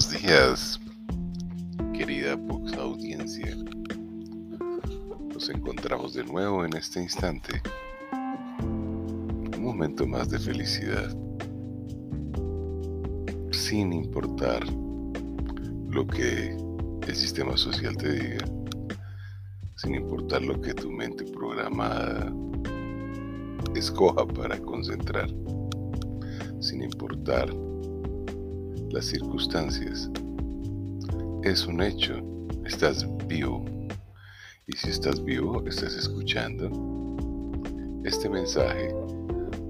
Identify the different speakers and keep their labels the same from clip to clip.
Speaker 1: Buenos días, querida Vox audiencia. Nos encontramos de nuevo en este instante. Un momento más de felicidad. Sin importar lo que el sistema social te diga. Sin importar lo que tu mente programada escoja para concentrar. Sin importar las circunstancias. Es un hecho, estás vivo. Y si estás vivo, estás escuchando este mensaje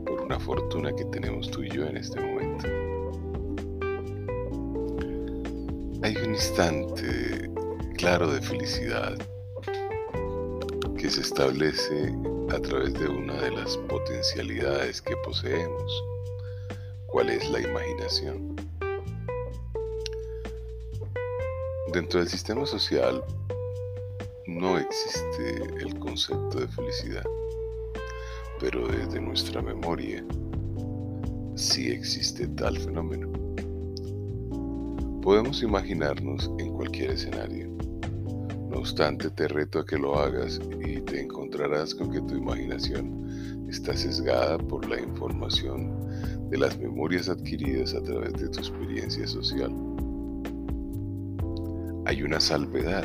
Speaker 1: por una fortuna que tenemos tú y yo en este momento. Hay un instante claro de felicidad que se establece a través de una de las potencialidades que poseemos. ¿Cuál es la imaginación? Dentro del sistema social no existe el concepto de felicidad, pero desde nuestra memoria sí existe tal fenómeno. Podemos imaginarnos en cualquier escenario. No obstante, te reto a que lo hagas y te encontrarás con que tu imaginación está sesgada por la información de las memorias adquiridas a través de tu experiencia social hay una salvedad.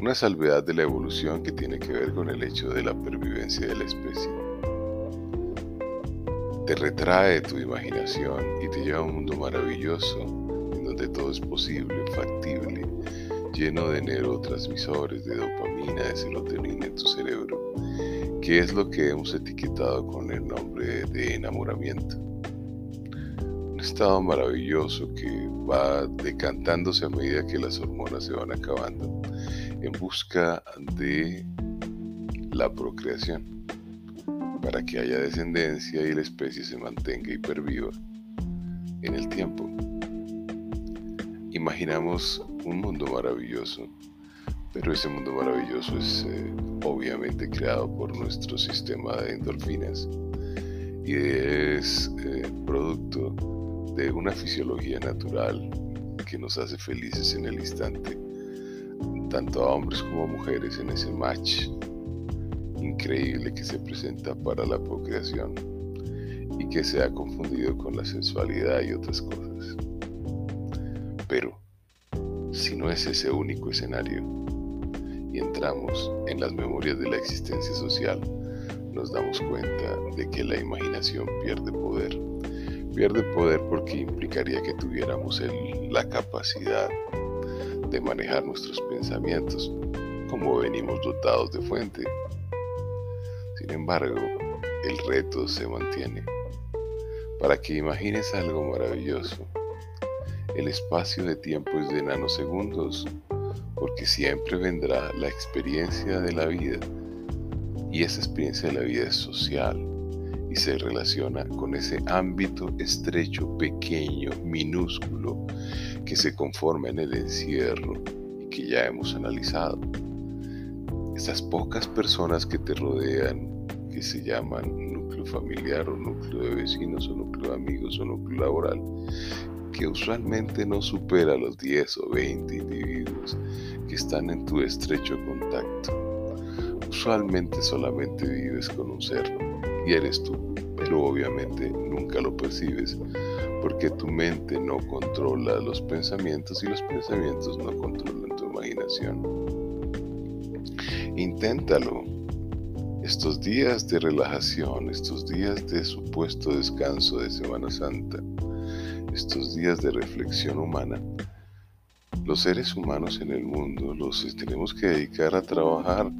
Speaker 1: Una salvedad de la evolución que tiene que ver con el hecho de la pervivencia de la especie. Te retrae tu imaginación y te lleva a un mundo maravilloso en donde todo es posible, factible, lleno de neurotransmisores, de dopamina, de serotonina en tu cerebro, que es lo que hemos etiquetado con el nombre de enamoramiento estado maravilloso que va decantándose a medida que las hormonas se van acabando en busca de la procreación para que haya descendencia y la especie se mantenga hiperviva en el tiempo. Imaginamos un mundo maravilloso, pero ese mundo maravilloso es eh, obviamente creado por nuestro sistema de endorfinas y es de una fisiología natural que nos hace felices en el instante, tanto a hombres como a mujeres en ese match increíble que se presenta para la procreación y que se ha confundido con la sensualidad y otras cosas. Pero, si no es ese único escenario y entramos en las memorias de la existencia social, nos damos cuenta de que la imaginación pierde poder Pierde poder porque implicaría que tuviéramos la capacidad de manejar nuestros pensamientos como venimos dotados de fuente. Sin embargo, el reto se mantiene. Para que imagines algo maravilloso, el espacio de tiempo es de nanosegundos, porque siempre vendrá la experiencia de la vida, y esa experiencia de la vida es social, se relaciona con ese ámbito estrecho, pequeño, minúsculo, que se conforma en el encierro y que ya hemos analizado. Esas pocas personas que te rodean, que se llaman núcleo familiar o núcleo de vecinos o núcleo de amigos o núcleo laboral, que usualmente no supera los 10 o 20 individuos que están en tu estrecho contacto. Usualmente solamente vives con un ser y eres tú, pero obviamente nunca lo percibes porque tu mente no controla los pensamientos y los pensamientos no controlan tu imaginación. Inténtalo. Estos días de relajación, estos días de supuesto descanso de Semana Santa, estos días de reflexión humana, los seres humanos en el mundo los tenemos que dedicar a trabajar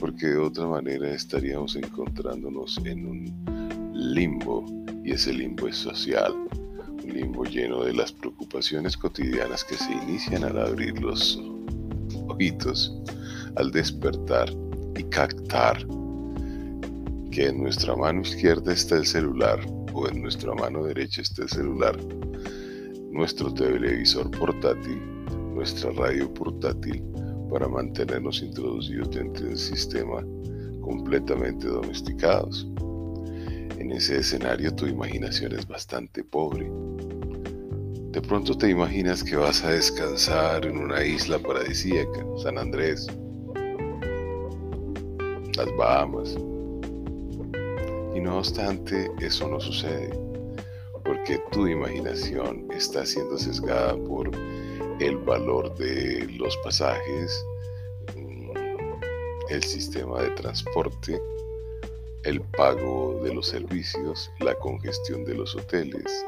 Speaker 1: porque de otra manera estaríamos encontrándonos en un limbo y ese limbo es social, un limbo lleno de las preocupaciones cotidianas que se inician al abrir los ojitos, al despertar y captar que en nuestra mano izquierda está el celular o en nuestra mano derecha está el celular, nuestro televisor portátil, nuestra radio portátil, para mantenernos introducidos dentro del sistema completamente domesticados. En ese escenario tu imaginación es bastante pobre. De pronto te imaginas que vas a descansar en una isla paradisíaca, San Andrés, las Bahamas. Y no obstante, eso no sucede, porque tu imaginación está siendo sesgada por el valor de los pasajes, mm, el sistema de transporte, el pago de los servicios, la congestión de los hoteles,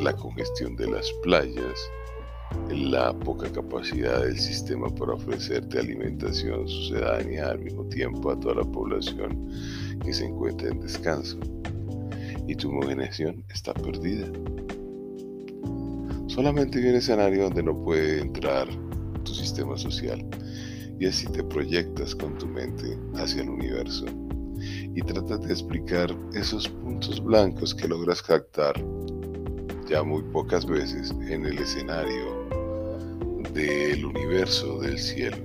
Speaker 1: la congestión de las playas, la poca capacidad del sistema para ofrecerte alimentación sucedánea al mismo tiempo a toda la población que se encuentra en descanso. Y tu imaginación está perdida. Solamente hay un escenario donde no puede entrar tu sistema social. Y así te proyectas con tu mente hacia el universo. Y tratas de explicar esos puntos blancos que logras captar ya muy pocas veces en el escenario del universo del cielo.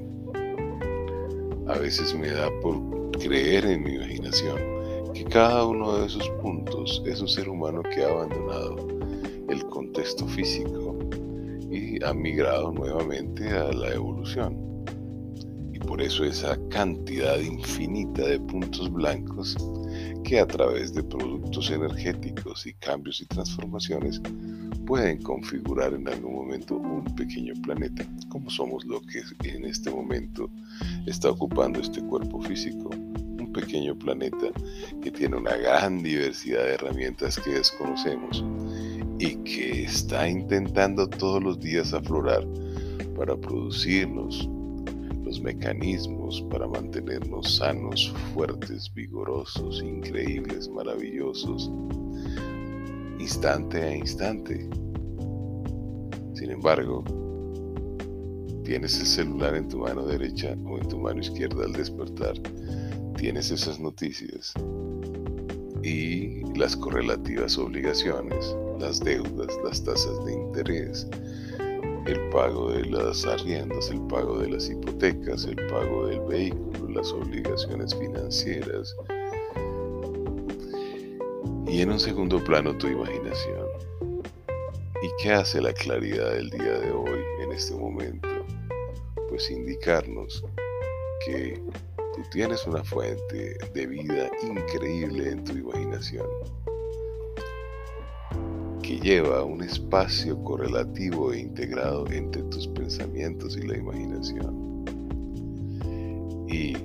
Speaker 1: A veces me da por creer en mi imaginación que cada uno de esos puntos es un ser humano que ha abandonado el contexto físico y ha migrado nuevamente a la evolución. Y por eso esa cantidad infinita de puntos blancos que a través de productos energéticos y cambios y transformaciones pueden configurar en algún momento un pequeño planeta, como somos lo que en este momento está ocupando este cuerpo físico. Pequeño planeta que tiene una gran diversidad de herramientas que desconocemos y que está intentando todos los días aflorar para producirnos los mecanismos para mantenernos sanos, fuertes, vigorosos, increíbles, maravillosos, instante a instante. Sin embargo, tienes el celular en tu mano derecha o en tu mano izquierda al despertar, tienes esas noticias y las correlativas obligaciones, las deudas, las tasas de interés, el pago de las arriendas, el pago de las hipotecas, el pago del vehículo, las obligaciones financieras. Y en un segundo plano tu imaginación. ¿Y qué hace la claridad del día de hoy en este momento? Pues indicarnos que tú tienes una fuente de vida increíble en tu imaginación que lleva un espacio correlativo e integrado entre tus pensamientos y la imaginación. Y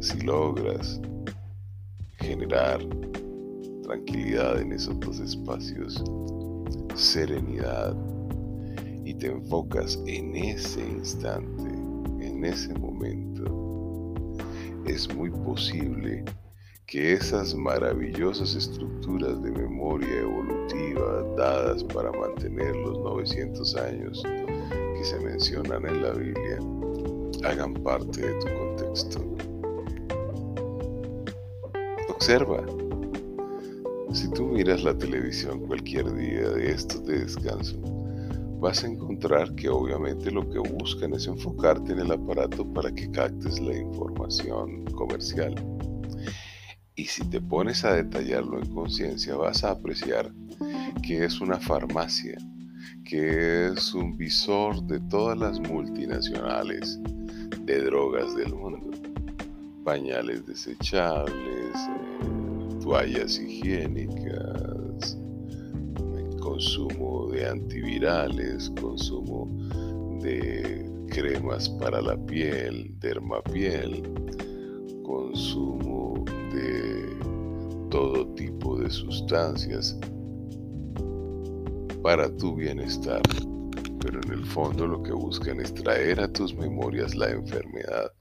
Speaker 1: si logras generar tranquilidad en esos dos espacios, serenidad, y te enfocas en ese instante, en ese momento, es muy posible que esas maravillosas estructuras de memoria evolutiva dadas para mantener los 900 años que se mencionan en la Biblia hagan parte de tu contexto. Observa. Si tú miras la televisión cualquier día de estos de descanso, vas a encontrar que obviamente lo que buscan es enfocarte en el aparato para que captes la información comercial y si te pones a detallarlo en conciencia, vas a apreciar que es una farmacia, que es un visor de todas las multinacionales de drogas del mundo. Pañales desechables, eh, toallas higiénicas, consumo de antivirales, consumo de cremas para la piel, dermapiel, consumo de todo tipo de sustancias para tu bienestar. Pero en el fondo lo que buscan es traer a tus memorias la enfermedad,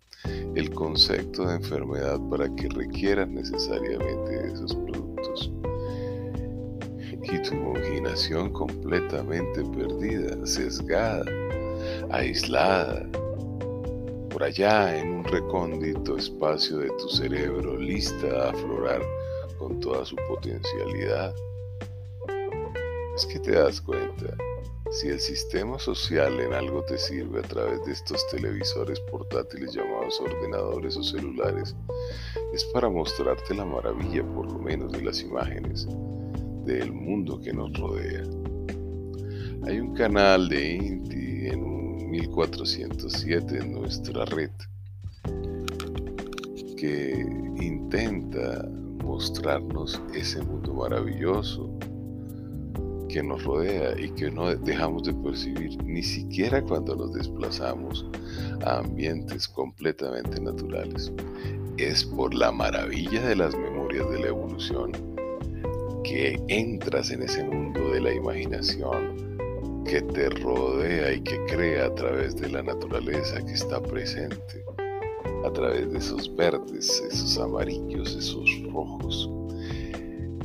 Speaker 1: el concepto de enfermedad para que requieran necesariamente esos. Y tu imaginación completamente perdida, sesgada, aislada, por allá en un recóndito espacio de tu cerebro lista a aflorar con toda su potencialidad. Es que te das cuenta, si el sistema social en algo te sirve a través de estos televisores portátiles llamados ordenadores o celulares, es para mostrarte la maravilla por lo menos de las imágenes del mundo que nos rodea. Hay un canal de Inti en 1407 en nuestra red que intenta mostrarnos ese mundo maravilloso que nos rodea y que no dejamos de percibir ni siquiera cuando nos desplazamos a ambientes completamente naturales. Es por la maravilla de las memorias de la evolución que entras en ese mundo de la imaginación que te rodea y que crea a través de la naturaleza que está presente, a través de esos verdes, esos amarillos, esos rojos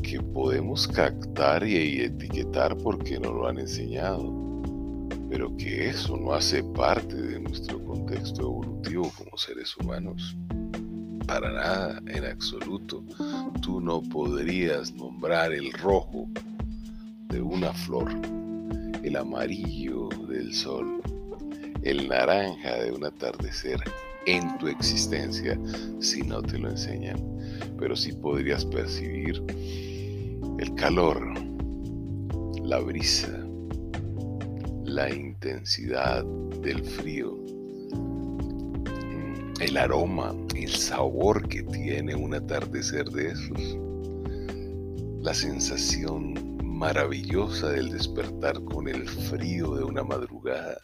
Speaker 1: que podemos captar y etiquetar porque nos lo han enseñado, pero que eso no hace parte de nuestro contexto evolutivo como seres humanos. Para nada, en absoluto. Tú no podrías nombrar el rojo de una flor, el amarillo del sol, el naranja de un atardecer en tu existencia si no te lo enseñan. Pero sí podrías percibir el calor, la brisa, la intensidad del frío, el aroma, el sabor que tiene un atardecer de esos, la sensación maravillosa del despertar con el frío de una madrugada.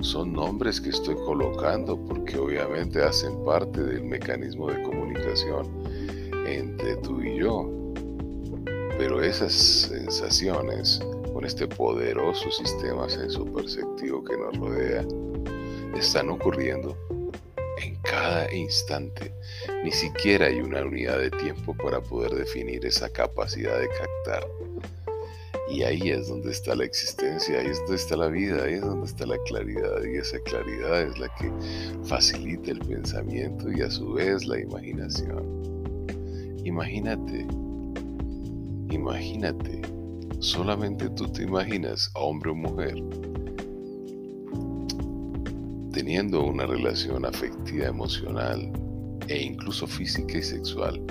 Speaker 1: Son nombres que estoy colocando porque obviamente hacen parte del mecanismo de comunicación entre tú y yo. Pero esas sensaciones con este poderoso sistema sensoperceptivo que nos rodea están ocurriendo en cada instante. Ni siquiera hay una unidad de tiempo para poder definir esa capacidad de captar. Y ahí es donde está la existencia, ahí es donde está la vida, ahí es donde está la claridad. Y esa claridad es la que facilita el pensamiento y a su vez la imaginación. Imagínate, imagínate, solamente tú te imaginas, hombre o mujer, teniendo una relación afectiva, emocional e incluso física y sexual,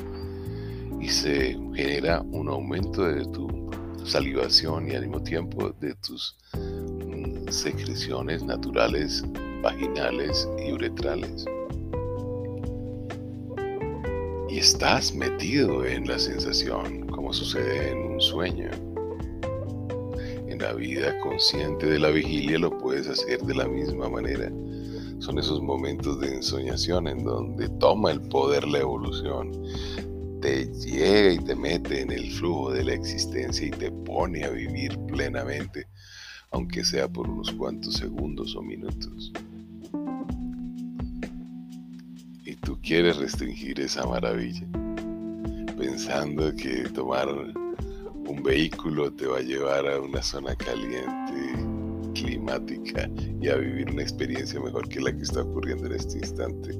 Speaker 1: y se genera un aumento de tu salivación y al mismo tiempo de tus mm, secreciones naturales, vaginales y uretrales y estás metido en la sensación, como sucede en un sueño. En la vida consciente de la vigilia lo puedes hacer de la misma manera. Son esos momentos de ensoñación en donde toma el poder la evolución, te llega y te mete en el flujo de la existencia y te pone a vivir plenamente, aunque sea por unos cuantos segundos o minutos. tú quieres restringir esa maravilla, pensando que tomar un vehículo te va a llevar a una zona caliente, climática y a vivir una experiencia mejor que la que está ocurriendo en este instante.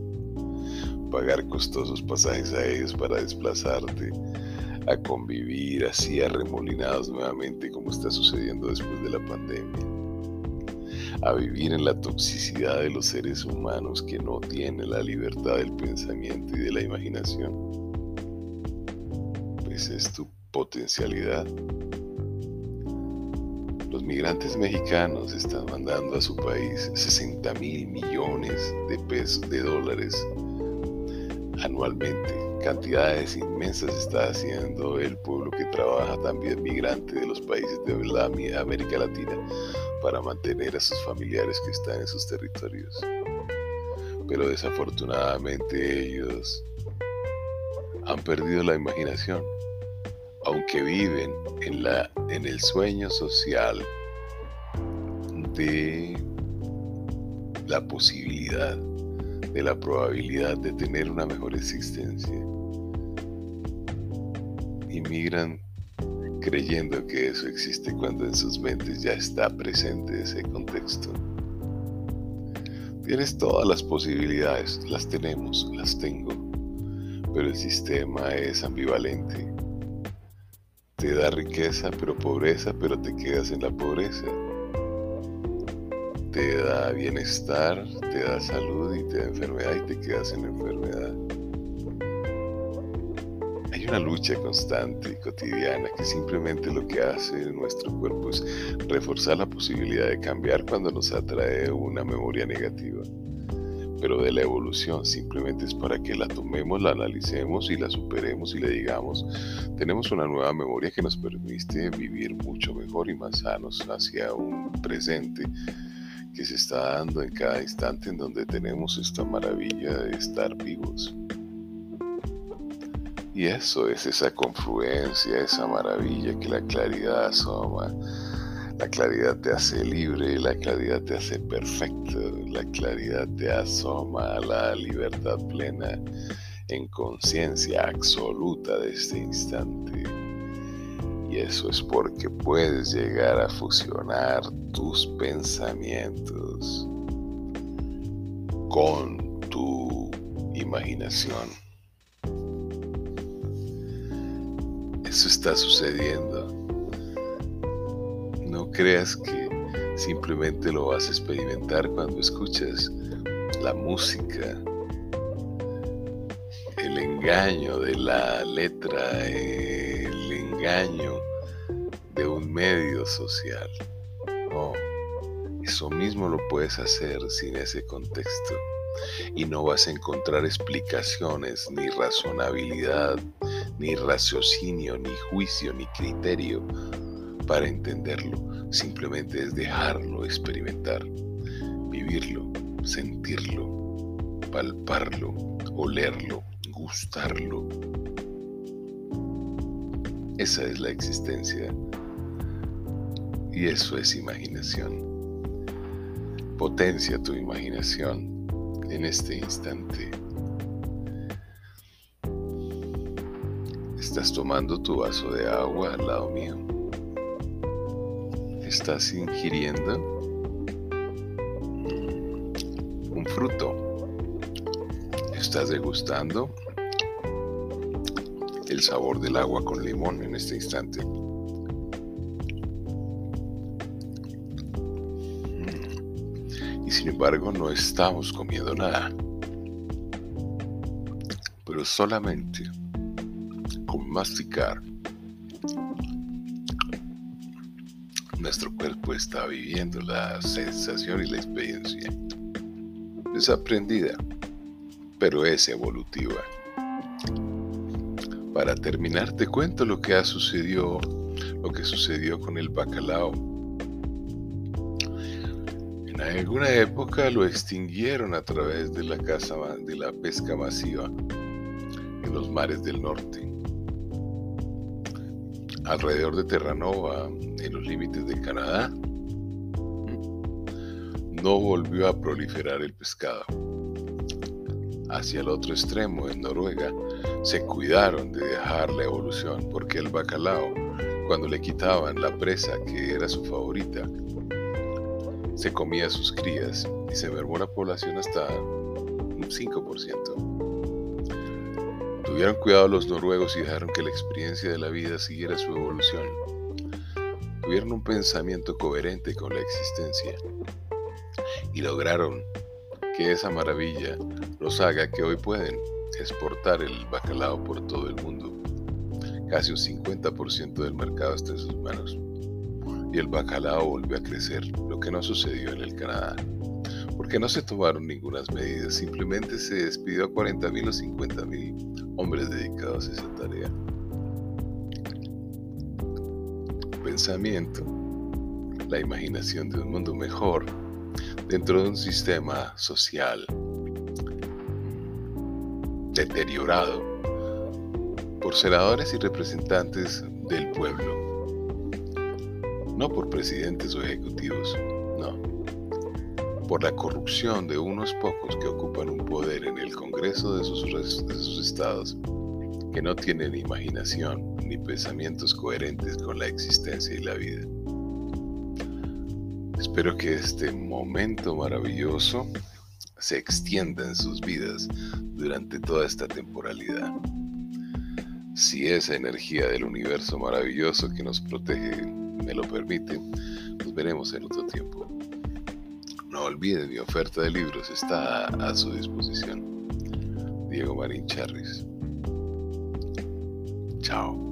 Speaker 1: Pagar costosos pasajes aéreos para desplazarte, a convivir así arremolinados nuevamente como está sucediendo después de la pandemia a vivir en la toxicidad de los seres humanos que no tienen la libertad del pensamiento y de la imaginación. Pues es tu potencialidad. Migrantes mexicanos están mandando a su país 60 mil millones de pesos, de dólares anualmente. Cantidades inmensas está haciendo el pueblo que trabaja también migrante de los países de América Latina para mantener a sus familiares que están en sus territorios. Pero desafortunadamente ellos han perdido la imaginación, aunque viven en, la, en el sueño social de la posibilidad, de la probabilidad de tener una mejor existencia. Inmigran creyendo que eso existe cuando en sus mentes ya está presente ese contexto. Tienes todas las posibilidades, las tenemos, las tengo, pero el sistema es ambivalente. Te da riqueza, pero pobreza, pero te quedas en la pobreza. Te da bienestar, te da salud y te da enfermedad y te quedas en la enfermedad hay una lucha constante y cotidiana que simplemente lo que hace nuestro cuerpo es reforzar la posibilidad de cambiar cuando nos atrae una memoria negativa. Pero de la evolución simplemente es para que la tomemos, la analicemos y la superemos y le digamos, tenemos una nueva memoria que nos permite vivir mucho mejor y más sanos hacia un presente que se está dando en cada instante en donde tenemos esta maravilla de estar vivos. Y eso es esa confluencia, esa maravilla que la claridad asoma. La claridad te hace libre, la claridad te hace perfecto, la claridad te asoma a la libertad plena en conciencia absoluta de este instante. Y eso es porque puedes llegar a fusionar tus pensamientos con tu imaginación. Eso está sucediendo. Creas que simplemente lo vas a experimentar cuando escuchas la música, el engaño de la letra, el engaño de un medio social. No, eso mismo lo puedes hacer sin ese contexto y no vas a encontrar explicaciones ni razonabilidad ni raciocinio, ni juicio, ni criterio para entenderlo. Simplemente es dejarlo experimentar, vivirlo, sentirlo, palparlo, olerlo, gustarlo. Esa es la existencia. Y eso es imaginación. Potencia tu imaginación en este instante. Estás tomando tu vaso de agua al lado mío. Estás ingiriendo un fruto. Estás degustando el sabor del agua con limón en este instante. Y sin embargo no estamos comiendo nada. Pero solamente masticar, está viviendo la sensación y la experiencia. Es aprendida, pero es evolutiva. Para terminar, te cuento lo que ha sucedido, lo que sucedió con el bacalao. En alguna época lo extinguieron a través de la, casa, de la pesca masiva en los mares del norte alrededor de Terranova, en los límites de Canadá, no volvió a proliferar el pescado. Hacia el otro extremo, en Noruega, se cuidaron de dejar la evolución porque el bacalao, cuando le quitaban la presa que era su favorita, se comía sus crías y se mermó la población hasta un 5%. Tuvieron cuidado los noruegos y dejaron que la experiencia de la vida siguiera su evolución. Tuvieron un pensamiento coherente con la existencia y lograron que esa maravilla los haga que hoy pueden exportar el bacalao por todo el mundo. Casi un 50% del mercado está en sus manos. Y el bacalao volvió a crecer, lo que no sucedió en el Canadá. Porque no se tomaron ninguna medida, simplemente se despidió a 40.000 o 50.000 hombres dedicados a esa tarea. Pensamiento, la imaginación de un mundo mejor dentro de un sistema social deteriorado por senadores y representantes del pueblo, no por presidentes o ejecutivos, no, por la corrupción de unos pocos que ocupan un poder en el Congreso de sus, estados, que no tienen imaginación ni pensamientos coherentes con la existencia y la vida. Espero que este momento maravilloso se extienda en sus vidas durante toda esta temporalidad. Si esa energía del universo maravilloso que nos protege me lo permite, nos veremos en otro tiempo. No olviden, mi oferta de libros está a su disposición. Diego Marín Charris. Chao.